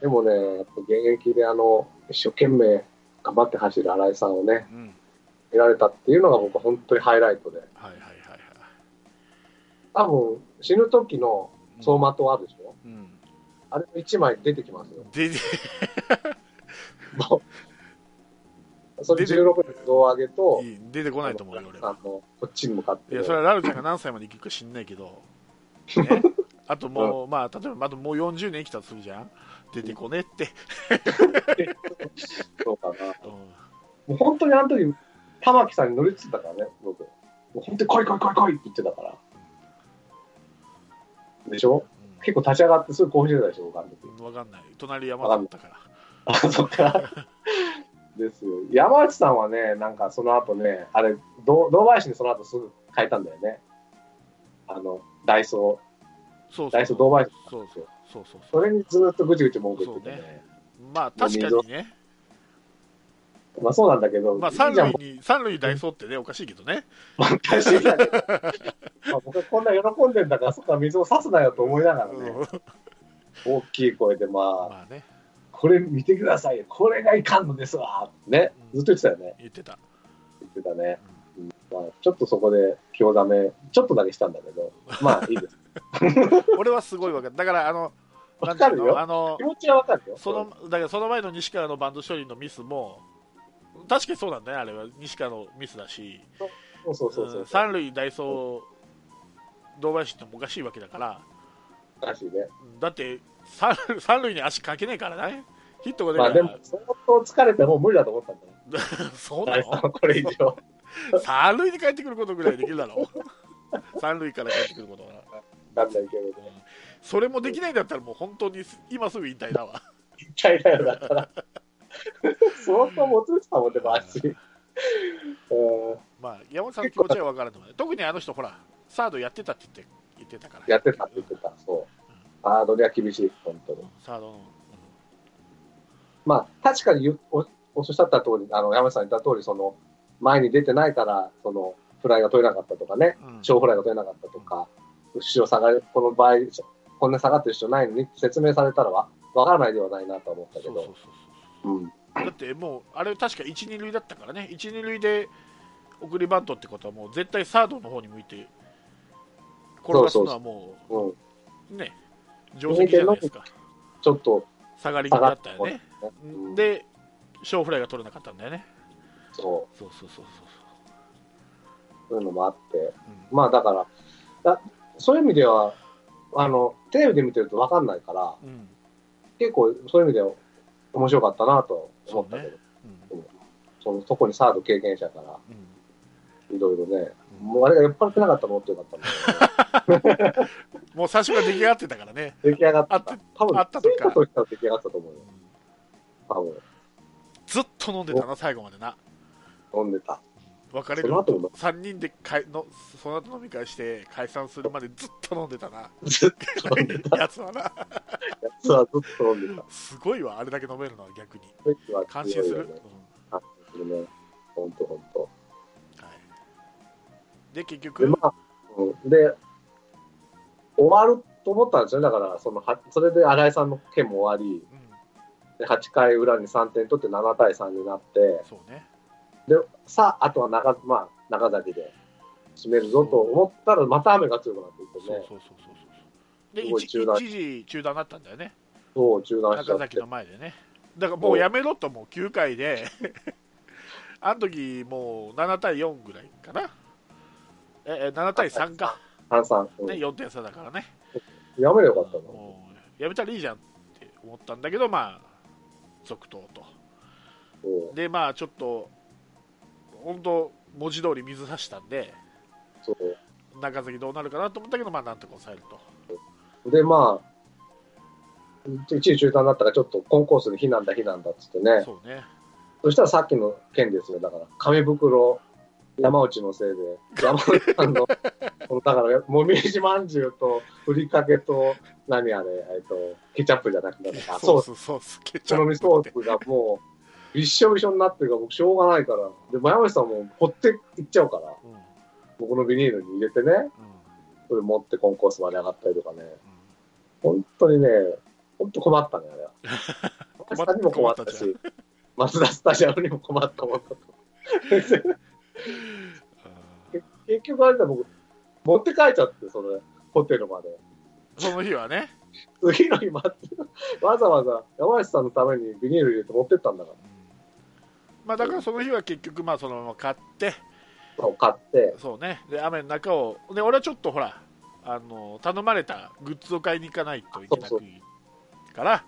でもね、やっぱ現役であの、一生懸命頑張って走る新井さんをね、うん。見られたっていうのが僕は本当にハイライトで。はいはいはいはい。多分、死ぬ時の走馬灯あるでしょ、うん。あれの1枚出てきますよ。でで もう。それ16年胴上げと、いい出てこないと思うよ俺。はこっちに向かって。いやそれはラルちゃんが何歳まで生きるか知んないけど、ね、あともう、まあ例えばあともう40年生きたとするじゃん出てこねって、そうかな。うんもう本当にあの時、玉木さんに乗りついたからね、僕。もう本当に来い来い来い来いって言ってたから。でしょ？結構立ち上がってすぐ興奮してたでしょ、僕あの時。うん、分かんない隣山だったからあ、そっか。ですよ。山内さんはね、なんかその後ね、あれ、堂堂林にその後すぐ変えたんだよね。あの、ダイソー、そうそうダイソー堂林。そうそうそうそうそれにずっとぐちぐち文句言っててそうね。まあ確かにね。まあそうなんだけど、まあ三塁に三塁ダイソーってねおかしいけどね。まあおかしいだけどまあ僕はこんな喜んでんだから、そっか水を差すなよと思いながらね、うん。大きい声で、まあ、まあね。これ見てくださいよ、これがいかんのですわ。ね、ずっと言ってたよね、言ってた。言ってたね。うん。まあ、ちょっとそこで興ざめ、ちょっとだけしたんだけど、まあいいです。俺はすごいわかる。だからあのわかるよ。あの気持ちはわかるよ。そのだからその前の西川のバンド処理のミスも確かにそうなんだね。あれは西川のミスだし。そうそうそうそうう。ん。三塁ダイソー堂林ってもおかしいわけだから。おかしいね。うんだって三三塁に足かけねえからね。ヒットが出まあたら、でも、相当疲れてもう無理だと思ったんだよ。そうなの？これ以上。三塁に帰ってくることぐらいできるだろ三塁から帰ってくることはなんないけどね。それもできないんだったらもう本当に今すぐ引退だわ引退だよ、だから。相当もつれてたもんね、足。うんまあ山本さんの気持ちは分からんと思う特にあの人ほらサードやってたって言って言ってたからやってたって言ってた、そう。ハードには厳しい、本当に。サードの、まあ、確かにおおっしゃった通り、あの、山下さん言った通り、その、前に出てないから、その、フライが取れなかったとかね、うんうん小フライが取れなかったとか、後ろ下がる、この場合、こんな下がってる人ないのに説明されたらわ、わからないではないなとは思ったけそうそうど、だってもうあれ確か1、2塁だったからね。1、2塁で送りバントってことはもう絶対サードの方に向いて転がすのはもうん。うね定石じゃないですか。ちょっと下がり気味だったよね。うんで小フライが取れなかったんだよね。そう、そうそうそうそう。そういうのもあって、うん。まあだから、だそういう意味では、あの、テレビで見てるとわかんないから、うん。結構そういう意味では面白かったなと思ったけど、うん。その特にサード経験者からうん。いろいろね、うん。もうあれが酔っ払ってなかったらもっとよかったんだけもう最初から出来上がってたからね、ど出来上がった。多分、あったとか出来上がったと思うよ。多分、ずっと飲んでたな最後までな。飲んでた。別れる。その後も。3人でかいのその後飲み会して解散するまでずっと飲んでたな。ずっと飲んでた。やつはな。やつはずっと飲んでた。すごいわあれだけ飲めるのは逆に。感心する、ね。感心するね。ほんとほんと。うんはい、で結局？で、まあ、うん、で、終わると思ったんですよ。だから、その、はそれで新井さんの件も終わり、うん、で8回裏に3点取って7対3になって、そうねで、さあ、あとは中,、まあ、中崎で締めるぞと思ったら、また雨が強くなっていってね、そうそうそうそうそう。で一時中断。だったんだよね。そう、中断中崎の、前でね。だからもうやめろともう9回で。あの時もう7対4ぐらいかな。ええ7対3か、んね、4点差だからね。やめればよかったの。やめたらいいじゃんって思ったんだけどまあ続投と。でまあちょっと本当文字通り水差したんでそう。中崎どうなるかなと思ったけどまあなんとか抑えると。で、まあ、一時中断だったから、ちょっとコンコースに避難だ、避難だっつってね、そうね。そしたらさっきの件ですよ、だから、紙袋、山内のせいで、山内さんの、だから、もみじまんじゅうと、ふりかけと、何あれ、えっと、ケチャップじゃなくて、あソそうースソースケチャップってソースがもう、びっしょびしょになってるから、僕、しょうがないから、で、山内さんも、ほっていっちゃうから、うん。うん僕のビニールに入れてね、それ持ってコンコースまで上がったりとかね、本当にね、本当困ったね、あれは。山内さんにも困ったし、マツダスタジアムにも困ったも ん。だと。結局あれだ、僕、持って帰っちゃって、それ、ホテルまで。その日はね、次の日待って、わざわざ山内さんのためにビニール入れて持ってったんだから。まあ、だからその日は結局まあそのまま買ってそう買って、そうね。で雨の中をで俺はちょっとほらあの頼まれたグッズを買いに行かないといけなくそうから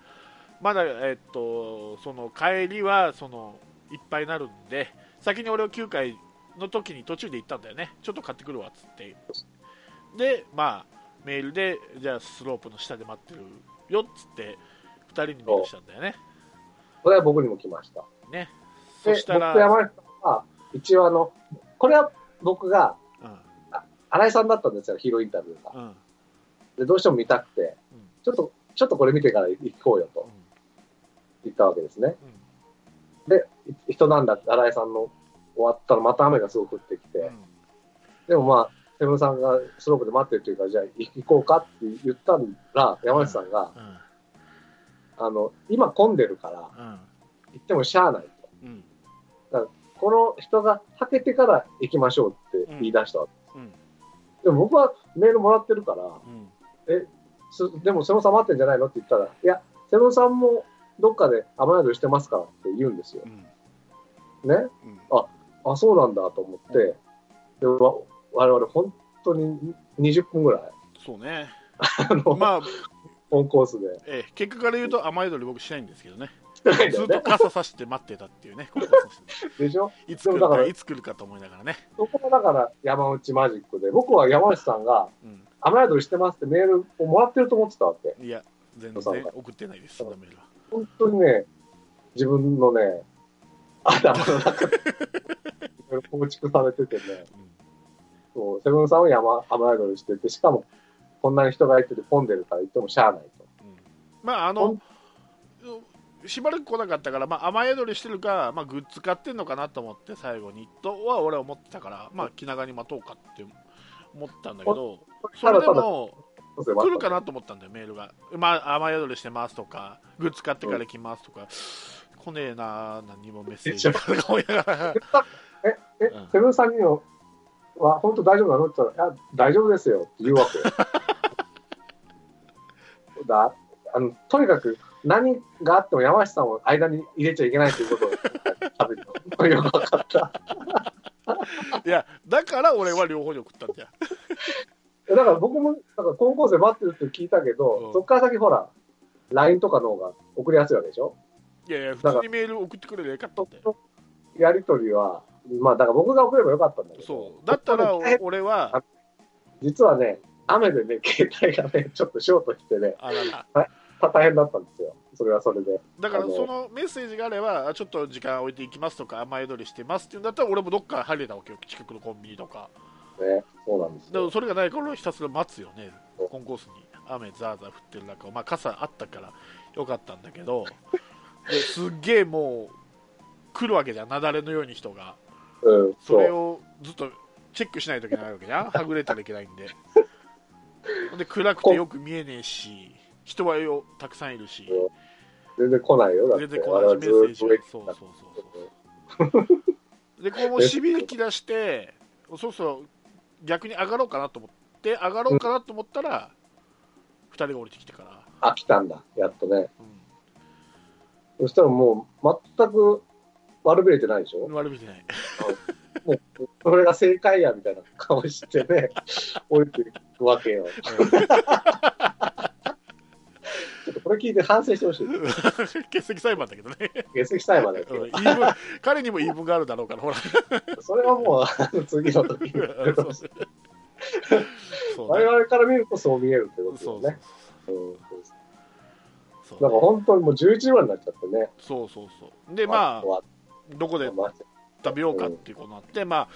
まだえっとその帰りはそのいっぱいになるんで先に俺を9回の時に途中で行ったんだよね。ちょっと買ってくるわっつって。でまあメールでじゃあスロープの下で待ってるよっつって2人にメールしたんだよね。これは僕にも来ました。ね。でそしたら僕と山内さんは、一応あの、これは僕が、新井さんだったんですよ、ヒーローインタビューが。うん。うんで、どうしても見たくてうん、ちょっと、ちょっとこれ見てから行こうよとうん。言ったわけですね。で、い一段落、新井さんの終わったらまた雨がすごく降ってきて、うん。でもまあ、セブンさんがスロープで待ってるというから、じゃあ行こうかって言ったら、山内さんが、うん。あの、今混んでるから、うん。行ってもしゃあないと。うんこの人がはけてから行きましょうって言い出したわけ。うん。でも僕はメールもらってるから、うん。すでもセブンさん待ってんじゃないのって言ったら、いや、セブンさんもどっかで雨宿りしてますからって言うんですよ。うん。ね？うん。あ、そうなんだと思って、でわ我々本当に20分ぐらい、そうね。あの、まあオンコースで。ええ結果から言うと雨宿り僕しないんですけどねしてないんだずっとよね。傘さして待ってたっていうねここはでしょ？いつ来るかいつ来るかと思いながらね、そこがだから山内マジックで、僕は山内さんがうん、雨宿りしてますってメールをもらってると思ってたわけ。いや全然送ってないですそんなメールは。本当にね、自分のね、頭の中で、構築されててね、そう、セブンさんは山、雨宿りしてて、しかも、こんなに人がいてて混んでるから行ってもしゃあないと。うん。まああのしばらく来なかったから、まあ、雨宿りしてるか、まあ、グッズ買ってんのかなと思って最後にとは俺は思ってたから、まあ、気長に待とうかって思ったんだけどそれでも来るかなと思ったんだよメールが、まあ、雨宿りしてますとかグッズ買ってから来ますとか、来ねえな何もメッセージとか思いながら。え、えうん、セブンさんには、は本当大丈夫なの？って言ったら、いや、大丈夫ですよって言うわけよ。だ。あのとにかく何があっても山下さんを間に入れちゃいけないということを食べてよく分かった。いやだから俺は両方に送ったんだよ。だから僕も、だから高校生待ってるって聞いたけど、うん。そっから先ほら、LINE とかの方が送りやすいわけでしょ？いやいや普通にメール送ってくれりゃよかったんだよ。やりとりは、まあだから僕が送ればよかったんだけど。そう。だったら俺は実はね、雨でね、携帯がね、ちょっとショートしてね、あらら大変だったんですよ。それはそれで。だからそのメッセージがあればあちょっと時間置いていきますとか雨宿りしてますっていうんだったら俺もどっか入れたわけよ近くのコンビニとか。ね、そうなんですよ。でもそれがないからひたすら待つよね。コンコースに。雨ザーザー降ってる中まあ傘あったからよかったんだけど。ですっげえもう来るわけじゃん。雪崩のように人が。うん、それ。をずっとチェックしないといけないわけじゃん。はぐれたらいけないんで。で暗くてよく見えねえし人はよたくさんいるし。全然来ないよ。だって。全然来ないしメッセージそうとそうそうそう。でこうもう しびれき出してそうそう逆に上がろうかなと思って上がろうかなと思ったら、2人が降りてきてから、あ、来たんだ。やっとね。うそしたらもう、全く悪びれてないでしょ？ん、悪びてない。もう、それが正解や、みたいな顔してね、降りていくわけよ。ちょっとこれ聞いて反省してほしい。欠席裁判だけどね、欠席裁判だけうんど、言い分彼にも言い分があるだろうからほら。それはもう、次の時に。そうそう。我々から見るとそう見えるってことですそうそうよね。うん。そうなんか本当にもう11時ぐらいになっちゃってね。そうそうそう。でまあどこで食べようかっていうことになって、まあ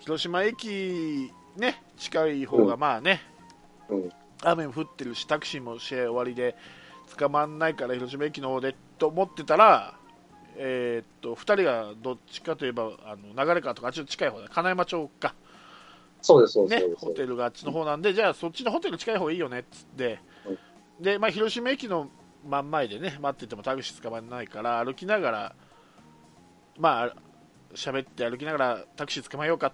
広島駅ね近い方がまあね、うん。雨も降ってるしタクシーも試合終わりで捕まんないから広島駅の方でと思ってたらえーっと2人がどっちかといえばあの流れ川とかあっちの近い方だ。金山町か。そうです、そうです。ねホテルがあっちの方なんでじゃあそっちのホテル近い方がいいよねっつって、で、まあ、広島駅の真ん前でね待っててもタクシー捕まらないから歩きながらまあ喋って歩きながらタクシー捕まえようか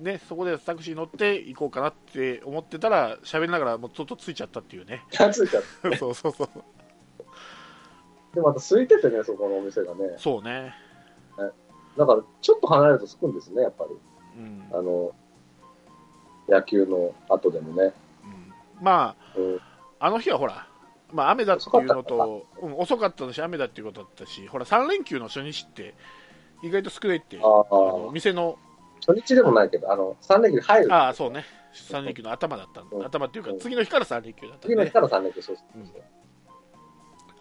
ねそこでタクシー乗って行こうかなって思ってたら喋りながらもうちょっとついちゃったっていうね。ついちゃって。そうそうそう。で、また空いててね、そこのお店がね。そうね。だから、ちょっと離れると空くんですね、やっぱり。うん、あの、野球の後でもね。うん。まあうん、あの日はほら、まあ、雨だっていうのと、うん、遅かったのし、雨だっていうことだったし、ほら、3連休の初日って、意外と少ないって、ああのあ、店の、初日でもないけど、あの、3連休に入る。ああ、そうね、3連休の頭だったんうん。だ、頭っていうか、次の日から3連休だったんで、次の日から3連休、そうそう。そう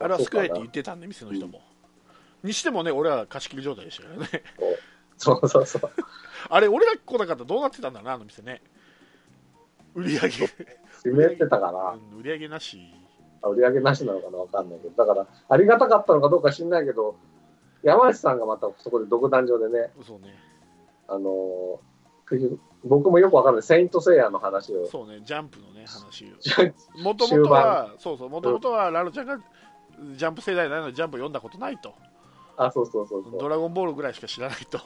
あれは少な。いって言ってたんで、店の人も。にしてもね、俺は貸し切り状態でしたからね。そうそうそう。あれ、俺が来なかったらどうなってたんだな、あの店ね。売り上げ、閉めてたから、うん売り上げなし。売り上げなしなのかなわかんないけど、だから、ありがたかったのかどうか知んないけど、山内さんがまたそこで独壇場でね、そうね、あのー僕もよくわかんない、セイント・セイヤの話を、そうね、ジャンプのね、話を。もともとは、そうそう、もともとはラルちゃんがジャンプ世代なのにジャンプ読んだことないと、あ、そうそうそうそう。ドラゴンボールぐらいしか知らないと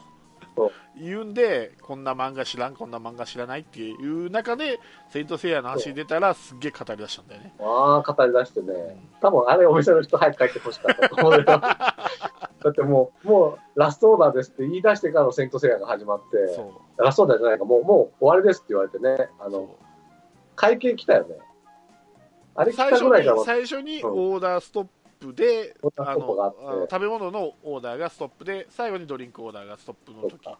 言うんで、こんな漫画知らん、こんな漫画知らないっていう中で、セイント・セイヤの話出たら、すっげえ語り出したんだよね。ああ、語り出してね、うん多分あれお店の人早く帰ってほしかったと思うよ。だってもう、もうラストオーダーですって言い出してからのセイント・セイヤが始まって、そうラストオーダーじゃないか、もう、もう終わりですって言われてね、あの、会計来たよね。あれ来最初たぐらいからに、最初にオーダーストッププがあの食べ物のオーダーがストップで、最後にドリンクオーダーがストップの時。そうか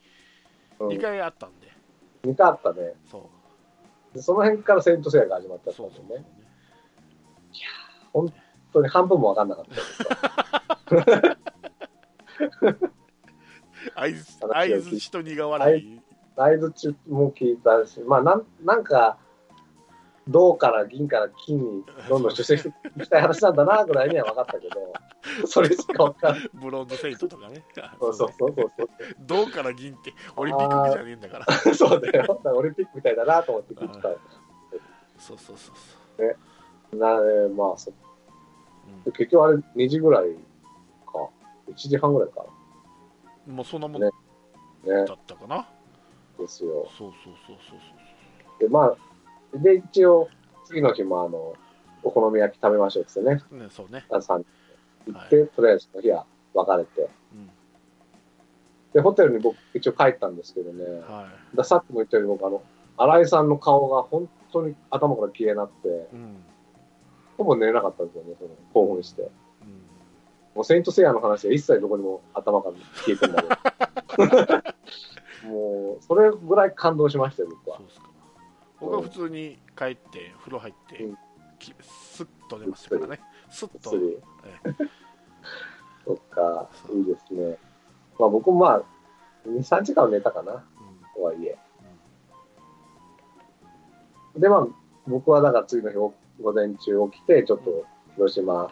うん。2回あったんで、2回あったね。そう。でその辺からセイント・セイヤが始まったんだそうそうよね。本当に半分も分かんなかった。ですよ。相づ相づちと苦笑い、相づちも聞いたし、まあなん、なんか、銅から銀から金にどんどん出世していきたい話なんだなぐらいには分かったけど、それしか分かんない。ブロンズセイントとかね、そうそうそうそうそう。銅から銀ってオリンピックじゃねえんだから、そうだよ。オリンピックみたいだなと思って聞いてた。そうそうそうそう、なえーまあそ、う結局あれ2時ぐらいか。1時半ぐらいか。ん、もうそんなもんねだね。ったかな、ですよ。そうそうそうそうで、まあ、で、一応、次の日もあの、お好み焼き食べましょうってね、そう、ね、そうね、あさん行って、とりあえずその日は別れて。うん。で、ホテルに僕一応帰ったんですけどね、はださっきも言ったように僕あの、新井さんの顔が本当に頭から消えなくて、いうん。ほぼ寝れなかったんですよね、その興奮して。うん。もうセイントセイヤの話は一切どこにも頭から消えてんだけど。もう、それぐらい感動しましたよ、僕は。そう。ですか僕は普通に帰って風呂入って、うん。きスッと寝ましたからね。スッと。そ っか、いいですね。まあ僕もまあ、2、3時間は寝たかな、うん。とはいえ。で、まあ、僕はだから次の日お午前中起きて、ちょっと広島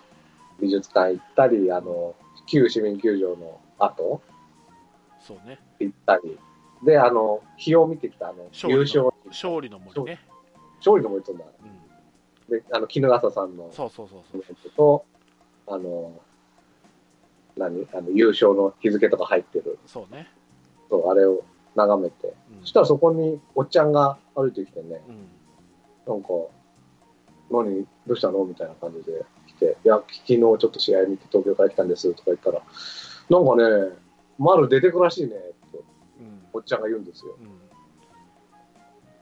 美術館行ったり、あの、旧市民球場の後そうね。行ったり、で、あの、日を見てきた、あの、勝優勝、勝利の森ね、勝利のも言ってんだ。うん、で、あの、衣笠さんのそうそうそうそう。コメントと、あの、何？あの、優勝の日付とか入ってる、そうね、そう、あれを眺めて、うん。そしたらそこにおっちゃんが歩いてきてね、うん。なんか、何、どうしたの？みたいな感じで来て、いや、昨日ちょっと試合見て東京から来たんです。とか言ったら、なんかね、丸出てくらしいねおっちゃんが言うんですよ。うん。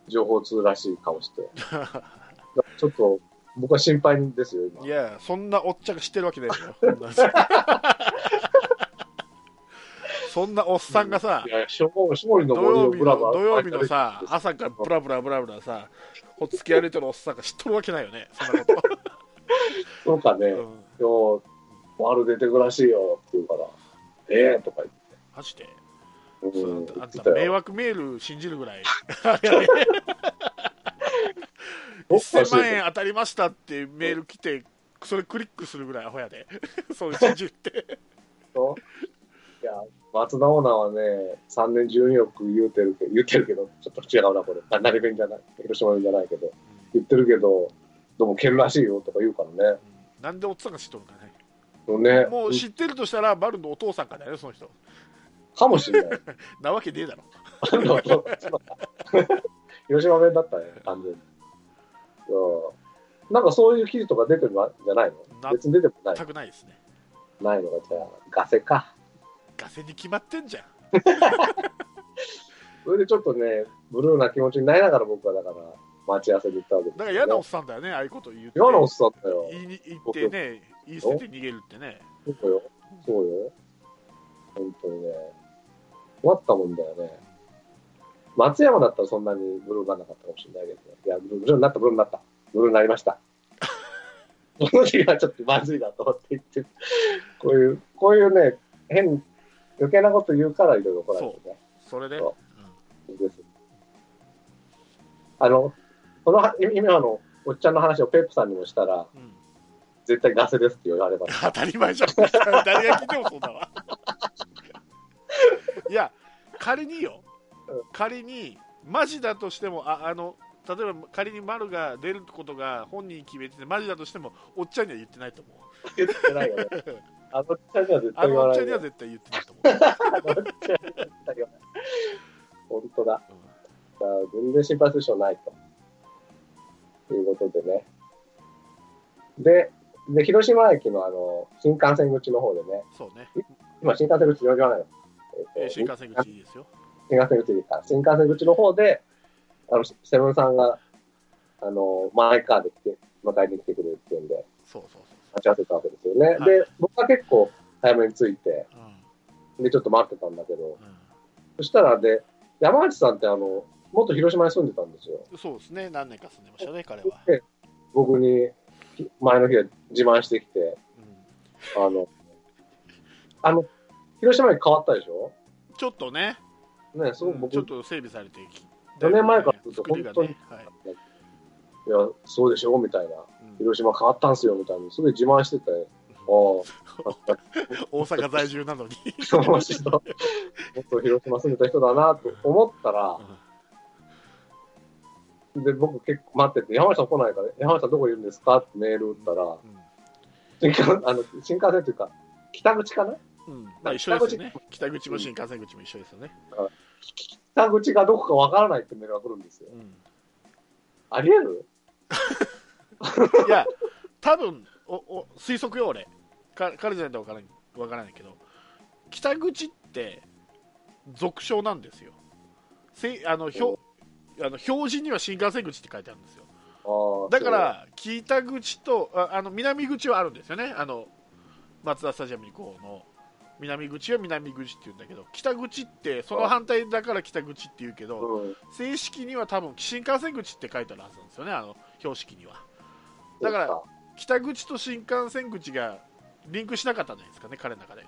情報通らしい顔して。ちょっと、僕は心配ですよ、今。い。やそんなおっちゃんが知ってるわけないよ。そんなおっさんがさいや、勝勝利の土曜日の土曜日のさ朝からブラブラブラブラさほっつき歩いてるおっさんが知っとるわけないよね。そんなこ そうかね、と、うん、今日、丸出てくらしいよって言うから、ええとかマジで、言って、うん、そうあんた迷惑メール信じるぐらい。あれやねおかしい1000万円当たりましたってメール来てそれクリックするぐらいアホやで。そう信じるって。いや、松田オーナーはね、3年12億言うてるけど、言ってるけど、ちょっと違うな、これ。あ成弁じゃない、広島弁じゃないけど、言ってるけど、でも、剣らしいよとか言うからね。なんでおっさんが知っとるのかね。ね。もう知ってるとしたらバルのお父さんかだよねその人かもしれない。なわけねえだろ広島弁だったね、完全に。なんかそういう記事とか出てるんじゃないなの別に出てもない全くないですねないのが、じゃあ、ガセか。ガセに決まってんじゃん それでちょっとね、ブルーな気持ちになりながら僕はだから、待ち合わせに行ったわけですよ、だから嫌なおっさんだよねああいうこと言って嫌なおっさんだよ。言いに言ってね言い捨てて逃げるってねそうよ。そうよ。本当にね。終わったもんだよね。松山だったらそんなにブルーにならなかったかもしれないけど、いや、ブルーになった、ブルーになった。ブルーになりました。この時はちょっとまずいなと思って言って、こういう、こういうね、変、余計なこと言うからいろいろ来られてね。それで、そです。あの、このは今のおっちゃんの話をペップさんにもしたら、うんうん絶対ガセですって言われました。当たり前じゃん誰が聞いてもそうだわ仮にようん仮にマジだとしてもああの例えば仮に丸が出ることが本人決めててマジだとしてもおっちゃんには言ってないと思う言ってないよね。あのおっちゃんには絶あ対言のおっちゃんには。絶対言ってないと思う、あのおっちゃんには絶対言わない。本当だ。だから全然心配する必要ないと。いうことでね。で、で広島駅のあの新幹線口の方でね、そうね、今新幹線口言わないよ。えーえっと新幹線口ですよ。新幹線口でか。新幹線口の方で、あの、セブンさんが、あの、マイカーで来て、迎えに来てくれるっていうんで、そうそう。待ち合わせたわけですよね。はい。で、僕は結構早めに着いて、そう、うん。で、ちょっと待ってたんだけど、うそしたらで、山内さんってあの、元広島に住んでたんですよ。ん、そうですね。何年か住んでましたね彼は、で、僕に、前の日は自慢してきて、うん、あの、あの、広島に変わったでしょ？ちょっとね、ね、すごく僕、うんちょっと整備されてき4年前からずっと作りが本ね、はい。いや、そうでしょ？みたいな。うん。広島変わったんすよみたいに、すごい自慢してて、ああ、大阪在住なのに。もっと広島住んでた人だなと思ったら、で、僕結構待ってて、山内さん来ないから、山内さんどこいるんですか？ってメール打ったら、新幹あの新幹線というか、北口かな？うん。まあ、一緒ですよね。北口も新幹線口も一緒ですよね、北口がどこかわからないってメールが来るんですよ。うん。ありえる？いや多分おお推測よ俺。か彼じゃないと分からないわからないけど。北口って俗称なんですよ。せあの表あの表示には新幹線口って書いてあるんですよ。だから北口とああの南口はあるんですよね。あの松田スタジアムにこうの南口は南口って言うんだけど北口ってその反対だから北口って言うけどそううん、正式には多分新幹線口って書いてあるはずなんですよねあの標識には。だから北口と新幹線口がリンクしなかったんじゃないですかね彼の中で。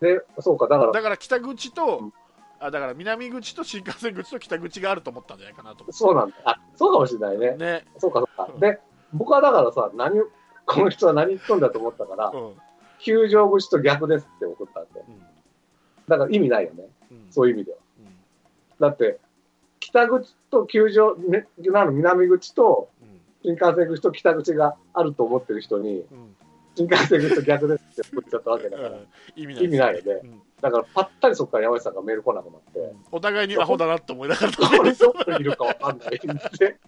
で、そうか、だから、だから北口と、うん。あだから南口と新幹線口と北口があると思ったんじゃないかなと思そうなんだ。あ、そうかもしれないね。ね、そうか、そうか。で、僕はだからさ、何を、この人は何言っとんだと思ったからう、ん球場口と逆ですって送ったんで。うん。だから意味ないよね。うん。そういう意味では。うん。だって、北口と球場、ね、なの南口とうん。新幹線口と北口があると思ってる人に、うん。新幹線口と逆ですって送っちゃったわけだから。うん。意味ない意味ないよね。うん。だから、ぱったりそこから山内さんがメール来なくなって、お互いにアホだなって思いながら。これどこにいるかわかんないんで。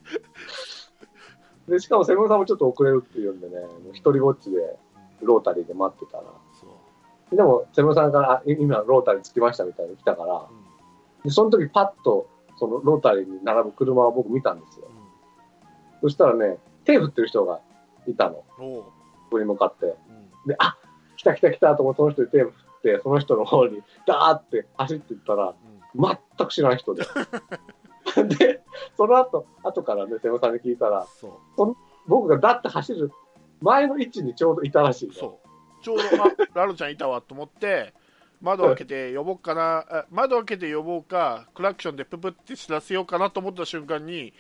で、しかもセブンさんもちょっと遅れるっていうんでね、もう一人ぼっちでロータリーで待ってたら、でもセブンさんから、あ今ロータリー着きましたみたいに来たから、うん。でその時パッと、そのロータリーに並ぶ車を僕見たんですよ。うそしたらね、手振ってる人がいたの、僕に向かって。うん。で、あ来た来た来たと思って、その人に手振って、その人の方にダーって走っていったら、うん。全く知らん人で。で、その後、後からね、セブンさんに聞いたら、僕がダッて走る前の位置にちょうどいたらしいの。そう。ちょうどあラロちゃんいたわと思って 窓開けて呼ぼうかなあ窓開けて呼ぼうかクラクションでププって知らせようかなと思った瞬間に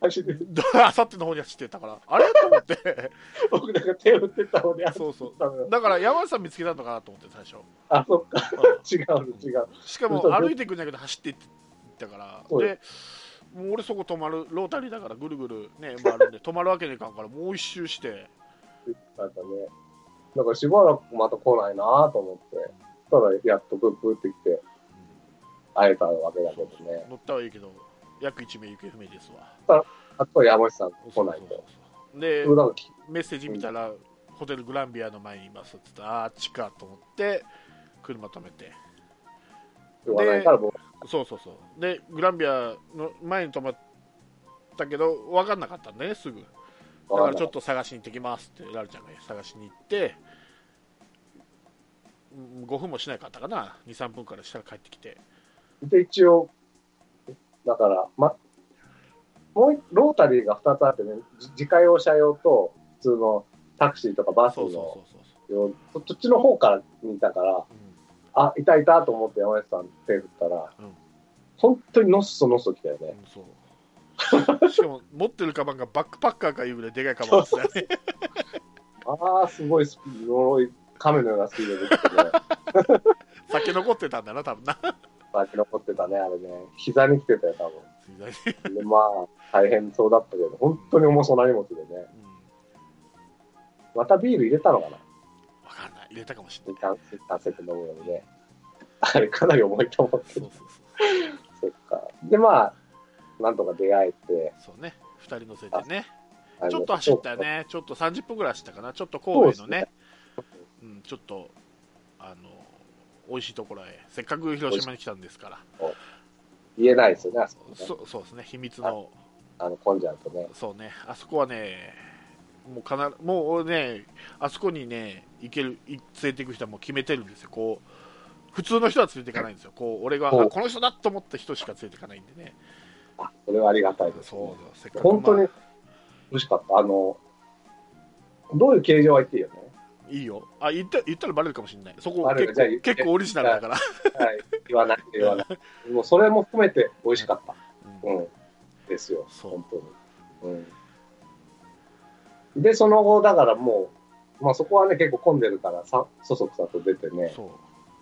走って あさっての方に走ってたから。あれ？と思って。僕なんか手振ってたので、そうそう。だから山内さん見つけたのかなと思って最初、あ、そっか、う違う違う。んしかも歩いていくんじゃなくて走っていったから。でもう俺そこ止まる。ロータリーだからぐるぐるね回るんで止まるわけにいかんからもう一周して。言ってたんだね。だからしばらくまた来ないなと思って。ただ、やっとプップってきて、会えたわけだけどね。乗ったはいいけど、約1名行方不明ですわ。あとは山下さん来ないと。でメッセージ見たら、ホテルグランビアの前にいますって言ったら、あっちかと思って、車止めて、言わないから、もう、そうそうそう、で、グランビアの前に止まったけど、分かんなかったんだね、すぐ。だからちょっと探しに行ってきますって、ラルちゃんが探しに行って、うん5分もしないかったかな、2、3分からしたら帰ってきて、で、一応、だから、ま、もう一ロータリーが2つあってね、じ自家用車用と、普通のタクシーとかバスのそっちの方から見たから、うん。あ、いたいたと思って山下さん手振ったら、うん。本当にのっそのっそ来たよね。うんそうしかも持ってるカバンがバックパッカーかいうぐらいでかいカバンですよね。ああ、すごいスピード、呪い、亀のようなスピードで来てね、酒残ってたんだな、多分な。先残ってたね、あれね。膝に来てたよ、多うん分。で、まあ、大変そうだったけど、本当に重そうな荷物でね。またビール入れたのかな？わかんない。入れたかもしれない。飲むようにね。あれかなり重いと思うけど、そうそうそっか。で、まあ、なんとか出会えて、そう。ね。二人乗せてね。ちょっと走ったよ。ね。ちょっと30分ぐらい走ったかな。ちょっと神戸のね、うん、ちょっと、あの、美味しいところへ。せっかく広島に来たんですから。言えないですよね、あそこね。そそうですね。秘密の、あの、混んじゃうとね。そうね。あそこはね、もうかなもう俺ね、あそこにね、行ける、い連れて行く人はもう決めてるんですよ。こう、普通の人は連れて行かないんですよ。こう、俺が、この人だと思った人しか連れて行かないんでね。あ、それはありがたいです、ね。本当にまあ美味しかった。あの、どういう形状は言っていいよね。いいよ。あ、言った言ったらバレるかもしれない。そこ結構結構オリジナルだから。はい。言わない、言わない。もうそれも含めて美味しかった。うんうん。ですよ。本当に。うん。で、その後、だからもう、まあそこはね、結構混んでるから、さ、そそくさと出てね。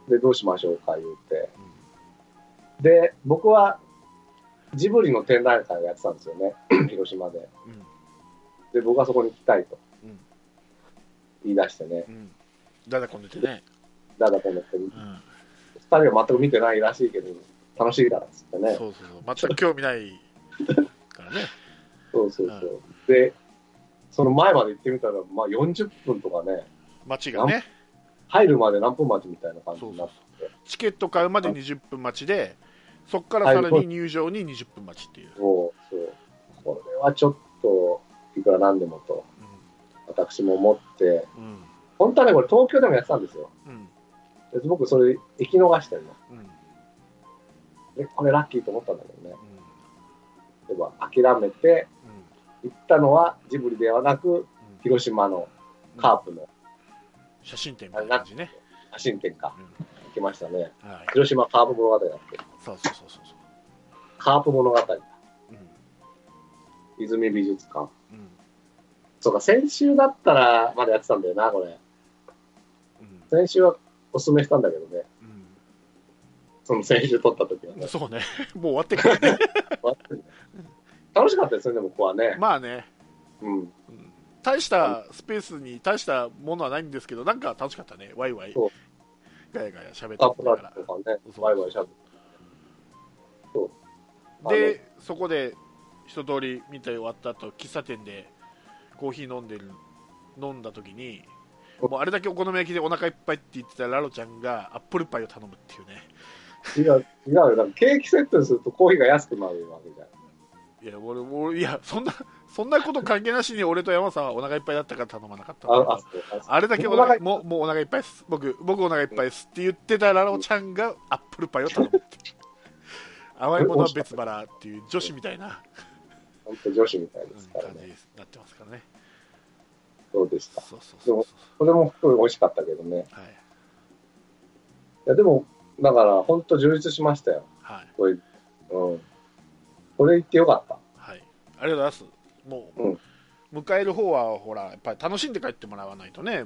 で、どうしましょうか、言うて。うんで、僕は、ジブリの展覧会をやってたんですよね。広島で。うんで、僕はそこに行きたいとうん言い出してね。うん。だだこねてね。だだこのって、二うん。人は全く見てないらしいけど、楽しいからっつってね。そうそうそう。全く興味ないからね。そうそうそう。で、その前まで行ってみたら、まあ40分とかね、街がね。入るまで何分待ちみたいな感じそうになっそうそうて。チケット買うまで20分待ちで、そこからさらに入場に20分待ちっていう。そうそう。これはちょっと、いくらなんでもと、私も思って、うん。うん。本当はね、これ東京でもやってたんですよ。うん。で僕それ、行き逃してるの。うん。で、これラッキーと思ったんだけどね。うん。でも諦めて、行ったのはジブリではなく、うん。広島のカープの写真展みたいな感じね。写真展か、きましたね。はい。広島カープ物語だって。そうそうそうそうそう。カープ物語。うん。泉美術館。うん。そうか、先週だったらまだやってたんだよな、これ。うん。先週はおすすめしたんだけどね。うん。その先週撮った時はね。そうね。もう終わってからね。楽しかったですよね、僕はね。まあね。うん。うん大したスペースに大したものはないんですけど、なんか楽しかったね。ワイワイ。ガヤガヤ喋ってたから。とかね、イワイしゃべって。で、そこで一通り見て終わった後、喫茶店でコーヒー飲んでる、飲んだ時に、もうあれだけお好み焼きでお腹いっぱいって言ってたラロちゃんがアップルパイを頼むっていうね。違う、違うケーキセットにするとコーヒーが安くなるわけじゃん。いや、俺、俺いや、そんな、そんなこと関係なしに俺と山さんはお腹いっぱいだったから頼まなかったんだけどあ、あ、れだけおお腹もうもうお腹いっぱいです。僕、僕お腹いっぱいですって言ってたラロちゃんがアップルパイを頼むって。甘いものは別腹っていう女子みたいな、本当女子みたいうんですから感じにね。なってますからね。そうでした。そうそうそうそこれも美味しかったけどね。う。はい。いや、でも、だから、本当充実しましたよ。はい。これ、うん。これ言ってよかった。はい。ありがとうございます。もう、うん迎える方は、ほら、やっぱり楽しんで帰ってもらわないとね、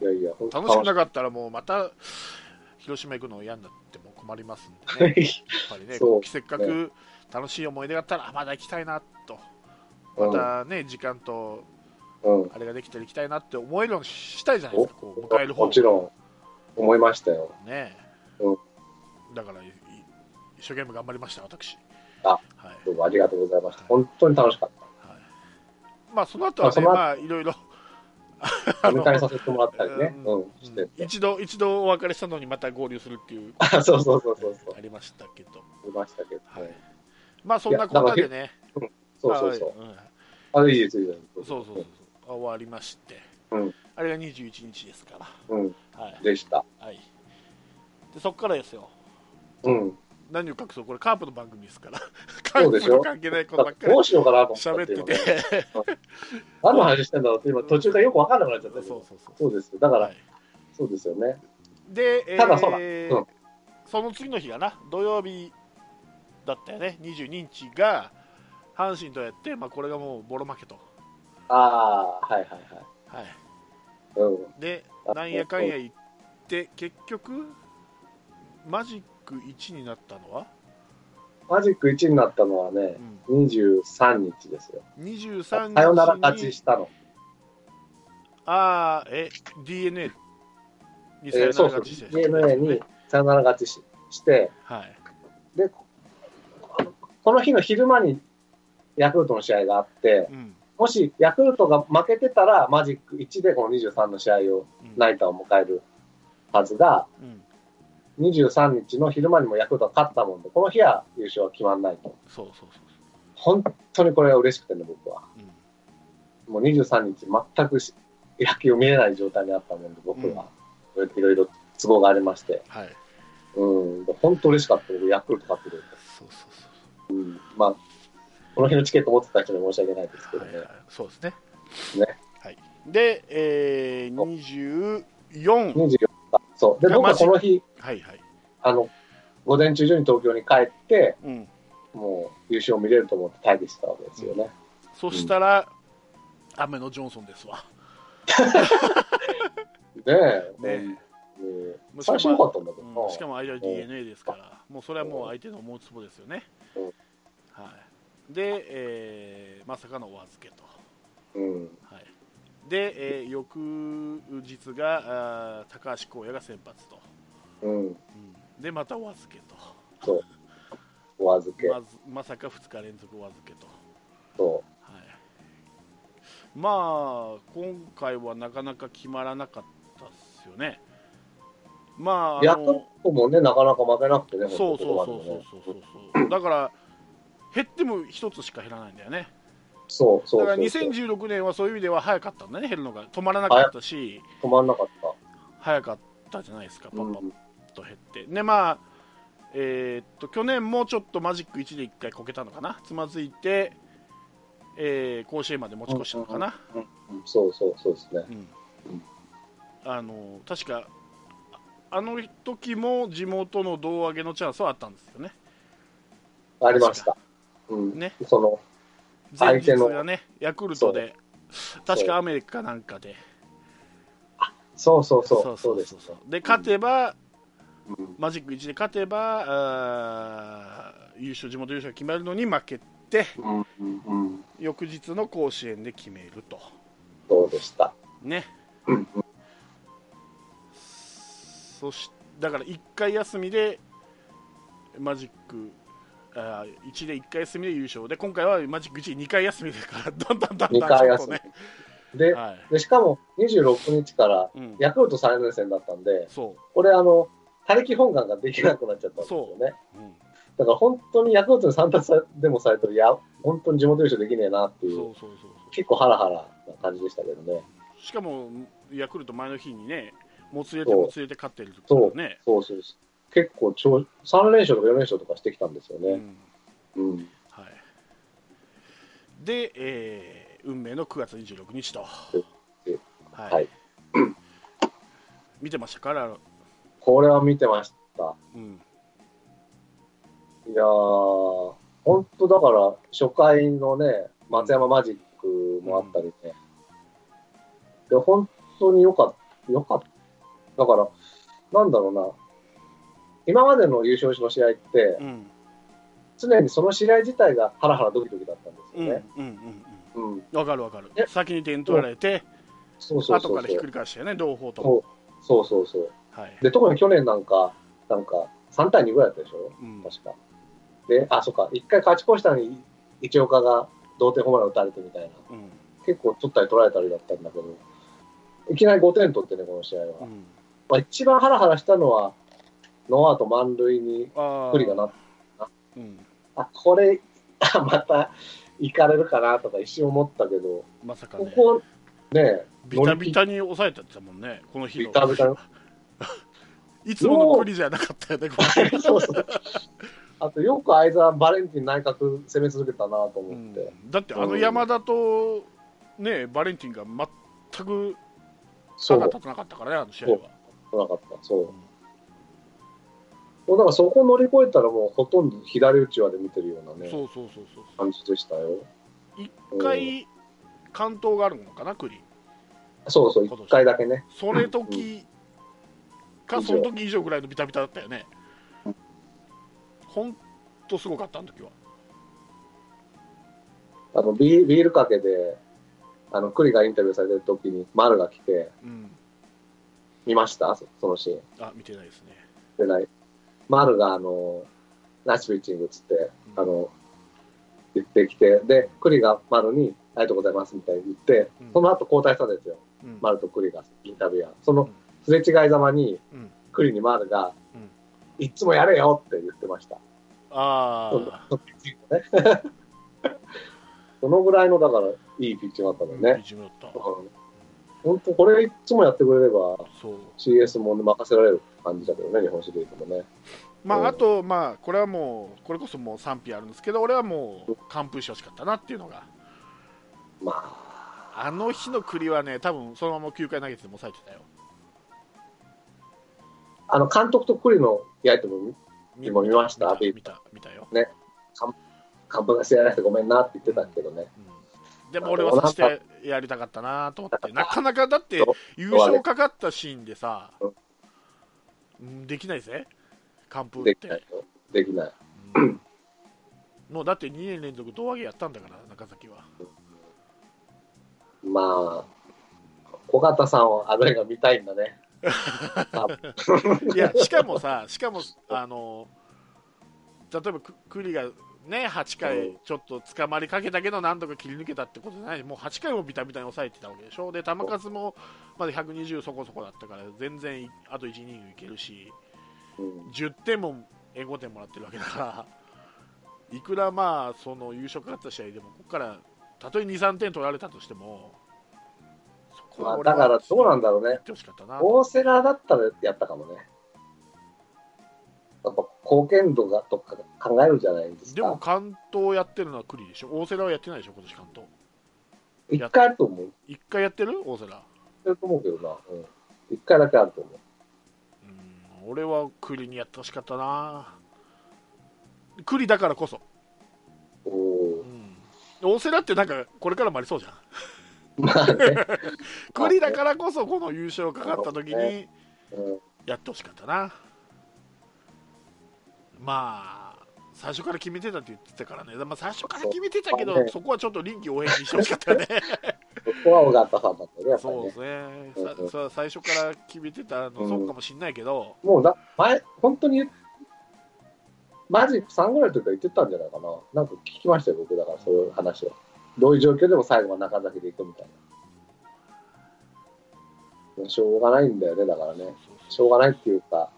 いやいや、楽しくなかったらもうまた、広島行くの嫌になっても困りますんでね。やっぱりね、そうせっかく楽しい思い出があったら、あまだ行きたいなと。うんまたね、時間とうん。あれができたら行きたいなって思えるようにしたいじゃないですか、こう迎える方もちろん、思いましたよ。ねうんだからい一生懸命頑張りました、私。あはいどうもありがとうございました。本当に楽しかっはい、まあその後はね、まあいろいろ 迎えさせてもらったりね。ううんん。してて。一度一度お別れしたのにまた合流するっていうあ そうそうそうそうそう。ありましたけど、いましたけどはいね。まあそんなことでね、そうそうそう。ああ、いいです、いいです。うんそうそうそう終わりまして、うんあれが21日ですから、うん。はいでした。はい、でそこからですよ、うん。何を隠そう、これカープの番組ですから、カそうでしょ？ープと関係ないことばっかりどうしようかなと思った喋ってて。何の話してんだろうって今途中からよく分かんなくなっちゃったそうそうそうそう。ですよ。だから、はい。そうですよね。で、えーただそうだ。うん。その次の日がな土曜日だったよね。22日が阪神とやって、まあ、これがもうボロ負けと、ああはいはいはい。はい、うん。であなんやかんや言って結局マジック1になったのは、マジック1になったのはねうん、23日ですよ。23日さよなら勝ちにしたの。ああえ DNA にさえよならーそうそう。勝ちして、DNA にさよなら勝ちしして。はい。でここの日の昼間にヤクルトの試合があってうん。もしヤクルトが負けてたらマジック1でこの23の試合をうん。ナイターを迎えるはずがうん、23日の昼間にもヤクルトが勝ったもんで、この日は優勝は決まらないと。そうそうそう本当にこれは嬉しくてね、僕は。そう、うんもう23日全くし野球を見れない状態にあったもんで、僕は。いろいろ都合がありまして。はいうん。本当嬉しかった僕ヤクルト勝ってくれて。そうそうそううん。まあ、この日のチケット持ってた人に申し訳ないですけどね。はいはい、そうですね。ねはい、で、えー、24、24日。そう。で、が僕はこの日、はいはい、あの、午前中中に東京に帰って、うん、もう優勝を見れると思って待機してたわけですよね。そしたら、雨のジョンソンですわ。ねえ。ねうんもう最初良かったんだけどしかも相手は DNA ですから、もうそれはもう相手の思うつぼですよね。うんはい、で、えーまさかのお預けと。うん。はい、で、えー翌日があー高橋光也が先発と、うん。うん、でまたお預けと、そう。お預け。まずまさか2日連続お預けと、そはい、まあ今回はなかなか決まらなかったですよね。まああのクルトもね、なかなか負けなくてね、そうそうそうそうそうそうそうだから減っても1つしか減らないんだよねそうそうだからそうそう。2016年はそういう意味では早かったんだね減るのが止まらなかったし止まんなかった。早かったじゃないですかパうんパッと減って、でまあえーっと去年もちょっとマジック1で1回こけたのかな。つまずいて、えー甲子園まで持ち越したのかな、うんそうそうそうですね。うん。うん。あの確かあの時も地元の胴上げのチャンスはあったんですよね。ありました。うん。ね。その、前日がねヤクルトで確かアメリカなんかで。そうそうそう。そうです。で勝てば、うんマジック1で勝てば優勝地元優勝が決まるのに負けてうんうんうん。翌日の甲子園で決めると。そうでした。ね。うんうん。そしだから1回休みでマジックあー1で1回休みで優勝で今回はマジック1で2回休みですから どんどんどんどん2ち回休み。ょっとね。で、はい。でしかも26日からうん、ヤクルト3連戦だったんで、そこれあの、他力本願ができなくなっちゃったんですよね。う、うん、だから本当にヤクルトに3達さでもされてる、いや、本当に地元優勝できねえなっていう、そうそうそうそ結構ハラハラな感じでしたけどね。うしかもヤクルト前の日にねもつれてもつれて勝ってるからねそうそうそう。結構超、3連勝とか4連勝とかしてきたんですよね。うんうん。はい、で、えー運命の9月26日と、ではいはい見てましたか？ら、これは見てました。うん、いやー、本当だから、初回のね、松山マジックもあったりね。で、本当に良かった、良かった。だから、なんだろうな。今までの優勝の試合って、うん常にその試合自体がハラハラドキドキだったんですうんよね。うんうんうん。わかるわかるえ？先に点取られてそうそうそうそう後からひっく。り返したよね両方ともそうそうそうそう。はい、で、特に去年なんか、なんか、3対2ぐらいだったでしょ？うん、確か。で、あ、そっか、一回勝ち越したのに、一岡が同点ホームラン打たれてみたいな。うん。結構取ったり取られたりだったんだけど、いきなり5点取ってね、この試合は。うん。まあ、一番ハラハラしたのは、ノーアウト満塁にあ不利だな。うん、あ、これ、あまた行かれるかなとか一瞬思ったけど、まさかね。ここ、ね、ビタビタに抑えたってたもんねこの日の。ビタビタに いつもの栗じゃなかったよねこれ そうそう。あと、よく相沢バレンティン内角攻め続けたなと思うんって。だってあの山田と、ね、バレンティンが全く差が立たなかったからね、あの試合は。なかった。そう。もうだからそこ乗り越えたらもうほとんど左打ち輪で見てるようなね、そうそうそうそう。感じでしたよ。一回、関東があるのかな、栗。そうそう、一回だけね。それ時か、その時以上ぐらいのビタビタだったよねうん。ほんとすごかった、あの時は。あのビービールかけで、あの、栗がインタビューされてる時に丸が来て、うん。見ました？そそのシーン。あ、見てないですね。でない。丸があの、ナイスピッチングっつって、うんあの、言ってきて、で、栗が丸に、ありがとうございますみたいに言って、うんその後交代したんですよ。うん丸と栗がインタビュアー。そのうんすれ違いざまにうん、栗に丸がうん、いつもやれよって言ってました。ああ、そのぐらいの、だから、いいピッチングだったのうんね。一部だった。本当、これいつもやってくれれば。CS も任せられる感じだけどね、日本シリーズもね。まあ、うんあと、まあ、これはもう、これこそもう賛否あるんですけど、俺はもう、完封してほしかったなっていうのが、まあ、あの日の栗はね、多分そのまま9回投げてても抑えてたよ。あの、監督と栗のやりとも、今見ました？見た、見た、見たよ。監督が試合なくてごめんなって言ってたけどね。うん、でも俺はさしてやりたかったなと思って、なかなかだって優勝かかったシーンでさ、うんできないぜ、完封ってできない。よ。できない。うんもうだって2年連続胴上げやったんだから、中崎は。まあ、小方さんはあの映画見たいんだね。いや、しかもさ、しかも、あの、例えばく栗がね、8回ちょっと捕まりかけたけど、何とか切り抜けたってことじゃない、もう8回もビタビタに抑えてたわけでしょ。で、球数もまだ120そこそこだったから、全然あと1イニングいけるし、うん。10点も援護点もらってるわけだから、いくらまあその優勝かかった試合でも、ここからたとえ2、3点取られたとしても、だからどうなんだろうね。大瀬良だったらやったかもね。やっぱ貢献度がとか考えるじゃないですでもか。関東やってるのは栗でしょ、大瀬良はやってないでしょ、今年関東。一回あると思う。一回やってる？大瀬良。やってると思うけどな。うん。一回だけあると思う。うん、俺は栗にやってほしかったな。栗だからこそ。おうーん、大瀬良ってなんかこれからもありそうじゃん。まあね。栗だからこそこの優勝かかった時にうんやってほしかったな。まあ、最初から決めてたって言ってたからね、まあ、最初から決めてたけど、そこはちょっと臨機応変にしてほしかったよね。そこは尾形さんだったね、そうです。ね、うんささ最初から決めてたの、そうかもしれないけど、もうな、前、本当に、マジック3ぐらいの時から言ってたんじゃないかな。なんか聞きましたよ、僕だから、そういう話を。どういう状況でも最後は中崎で行くみたいな。しょうがないんだよね、だからね。しょうがないっていうか、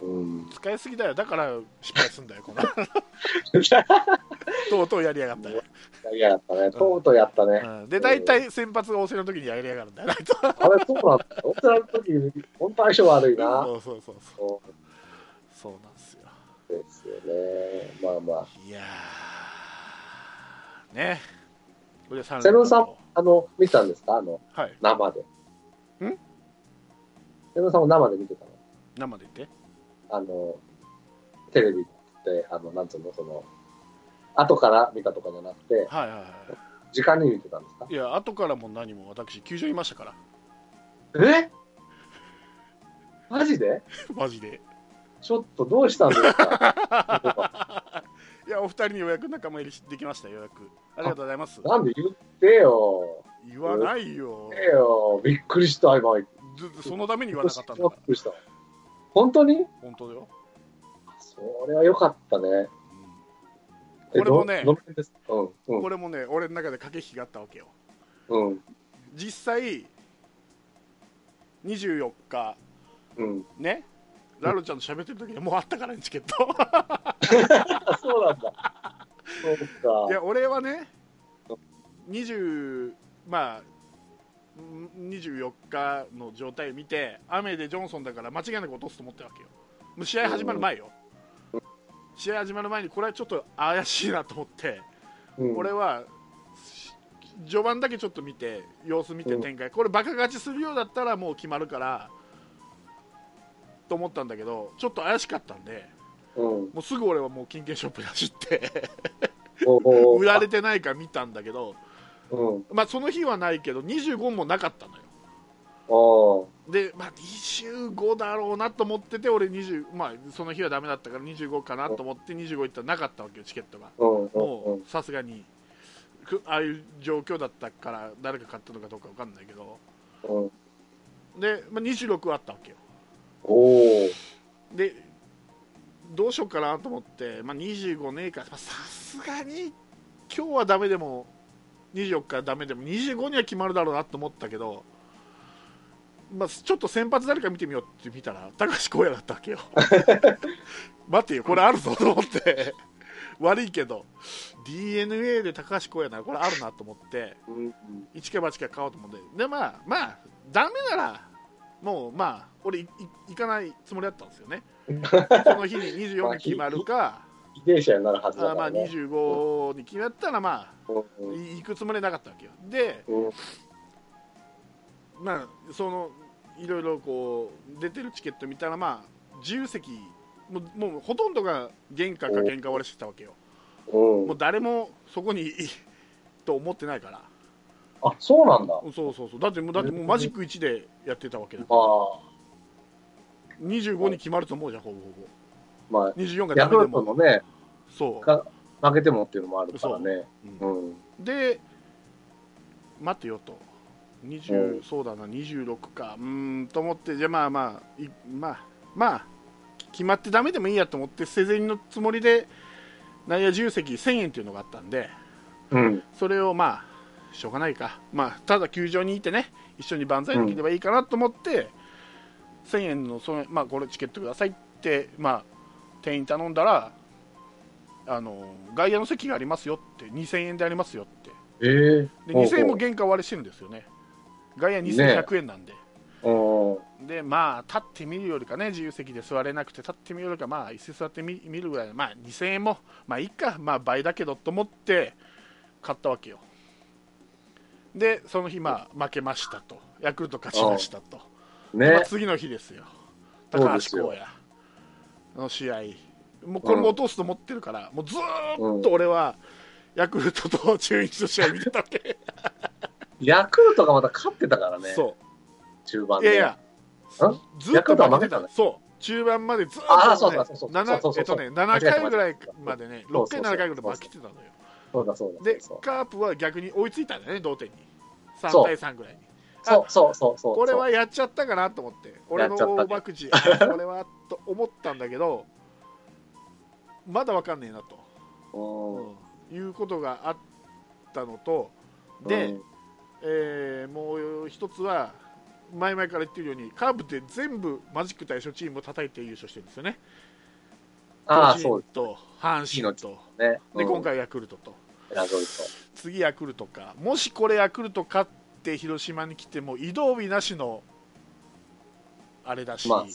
うん。使いすぎだよ、だから失敗すんだよ、この とうとうやりやがったよ。やりやがったね。とうとうやったね。うんで、大体先発が大瀬の時にやりやがるんだよ、あれ、そうなんだ。大人の時に、本当相性悪いな。そうそうそうそう、そそうなんですよ。うですよね。まあまあ。いやー、ね。これで三セブンさん連、あの、見たんですか？あの、覇はい、生で。ん？セブンさんも生で見てたの？生で言って？あの、テレビって、あの、なんつうの、その、後から見たとかじゃなくて、はいはいは時間に見てたんですか？い。いや、後からも何も私、球場いましたから、え？マジで？マジで。ちょっとどうしたんですか？い やお二人に予約仲間入りできました予約ありがとうございますなんで言ってよ。言わないよ言ってよ。びっくりした、今。びっずずそのために言わなかったんだからくりした。本当に？本当だよ、それは良かったね。うんえこれもねうん、うんこ、れもね俺の中で駆け引きがあったわけようん、実際24日うん。ねラロちゃんと喋ってる時にもうあったからねチケット。あ、そうなんだ。そうか。いや俺はね20まあん24日の状態見て雨でジョンソンだから間違いなく落とすと思ってるわけよ。もう試合始まる前よ。試合始まる前にこれはちょっと怪しいなと思ってうん、俺はし序盤だけちょっと見て様子見て展開、これバカ勝ちするようだったらもう決まるからと思ったんだけどちょっと怪しかったんでうん。もうすぐ俺はもう金券ショップに走って売られてないか見たんだけど、うん。まあ、その日はないけど25もなかったのよおで、まあ、25だろうなと思ってて俺20、まあ、その日はダメだったから25かなと思って25行ったらなかったわけよチケットが。もうさすがにくああいう状況だったから誰か買ったのかどうか分かんないけどうん。で、まあ、26はあったわけよ。でどうしようかなと思って、まあ、25ねえか。まあさすがに今日はダメでも24日はダメでも25には決まるだろうなと思ったけど、まあ、ちょっと先発誰か見てみようって見たら高橋光也だったわけよ。待てよこれあるぞと思って。悪いけど d n a で高橋光也ならこれあるなと思ってうん。一か八か買おうと思ってでまあまあダメならもうまあ俺行かないつもりだったんですよね その日に24に決まるか遺伝者になるはずだあまあからね。25に決まったらまあうん。行くつもりなかったわけよでうん。まあそのいろいろこう出てるチケット見たらまあ自由席もうもうほとんどが原価か原価割れしてたわけようんもう誰もそこにと思ってないからあ、そうなんだ。そうそうそう。だってもうだってもうマジック1でやってたわけだまあ、25に決まると思うじゃんほぼほまあ、ぼ24がダメでもトのね、そか負けてもっていうのもあるからね。う、う。んうん。で待てよと。20、うん。そうだな26か。うーんと思って。じゃあまあまあいまあまあ決まってダメでもいいやと思って捨て銭のつもりで内野自由席1000円っていうのがあったんでうん。それをまあしょうがないか、まあ、ただ球場にいてね一緒に万歳できればいいかなと思って、1000円のその、まあ、これチケットくださいって、まあ、店員頼んだらあの外野の席がありますよって2000円でありますよって。ええで2000円も原価割れしてるんですよね。外野2100円なんで、うん。でまあ立って見るよりかね自由席で座れなくて立って見るよりかまあ椅子座って見見るぐらいでまあ2000円もまあいいかまあ倍だけどと思って買ったわけよでその日まあ負けましたと。ヤクルト勝ちましたと、まあね。次の日ですよ。高橋光也の試合。もうこれも落とすと思ってるから、もうずーっと俺はヤクルトと中日の試合見てたわけ、ヤクルトがまた勝ってたからね。そう。中盤で。いやいや、ずっと負けてたルトは負けたの？そう、中盤までずっと、ね、あーそうだそうそうそう七そうそうえっとね、7間違えた回ぐらいまでね、6回、そうそうそう。7回ぐらい負けてたのよ。そうだそうだ。でカープは逆に追いついたんだよね、同点に。3そう対3ぐらいに。そうそうそうそう。これはやっちゃったかなと思って、俺の大博打、あこれはと思ったんだけど、まだわかんねえなと、そ う、いうことがあったのと、うん。で、うんえーもう一つは、前々から言ってるように、カープって全部マジック対象チームを叩いて優勝してるんですよね。ああ、巨そう人と阪神と、ね。で、うん今。回ヤクルトと、ヤクルト。次ヤクルトか、もしこれヤクルト勝って広島に来ても移動日なしのあれだし、ま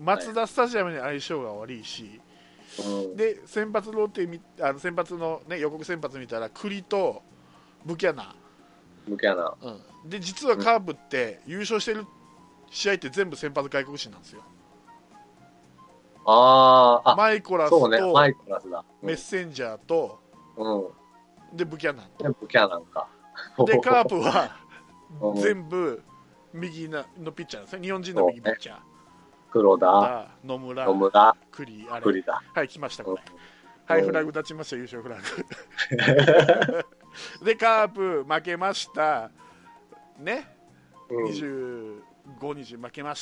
マツダスタジアムに相性が悪いし、うん。で先発ローテみあの先発の、ね、予告先発見たら栗とブキャナ、向けやな。うん、で実はカープって優勝してる試合って全部先発外国人なんですよ。ああ、あ、マイコラスそうね。とマイクラスだ。メッセンジャーとうん。でブキャナンで、ブキャナンか。で カープはうん。全部右なのピッチャーですね。日本人の右ピッチャー。黒田、が野村野村、栗あれ。はい来ましたこれ。はい、フラグ立ちました、優勝フラグ。で、カープ負けました。ね、うん。25日負けまし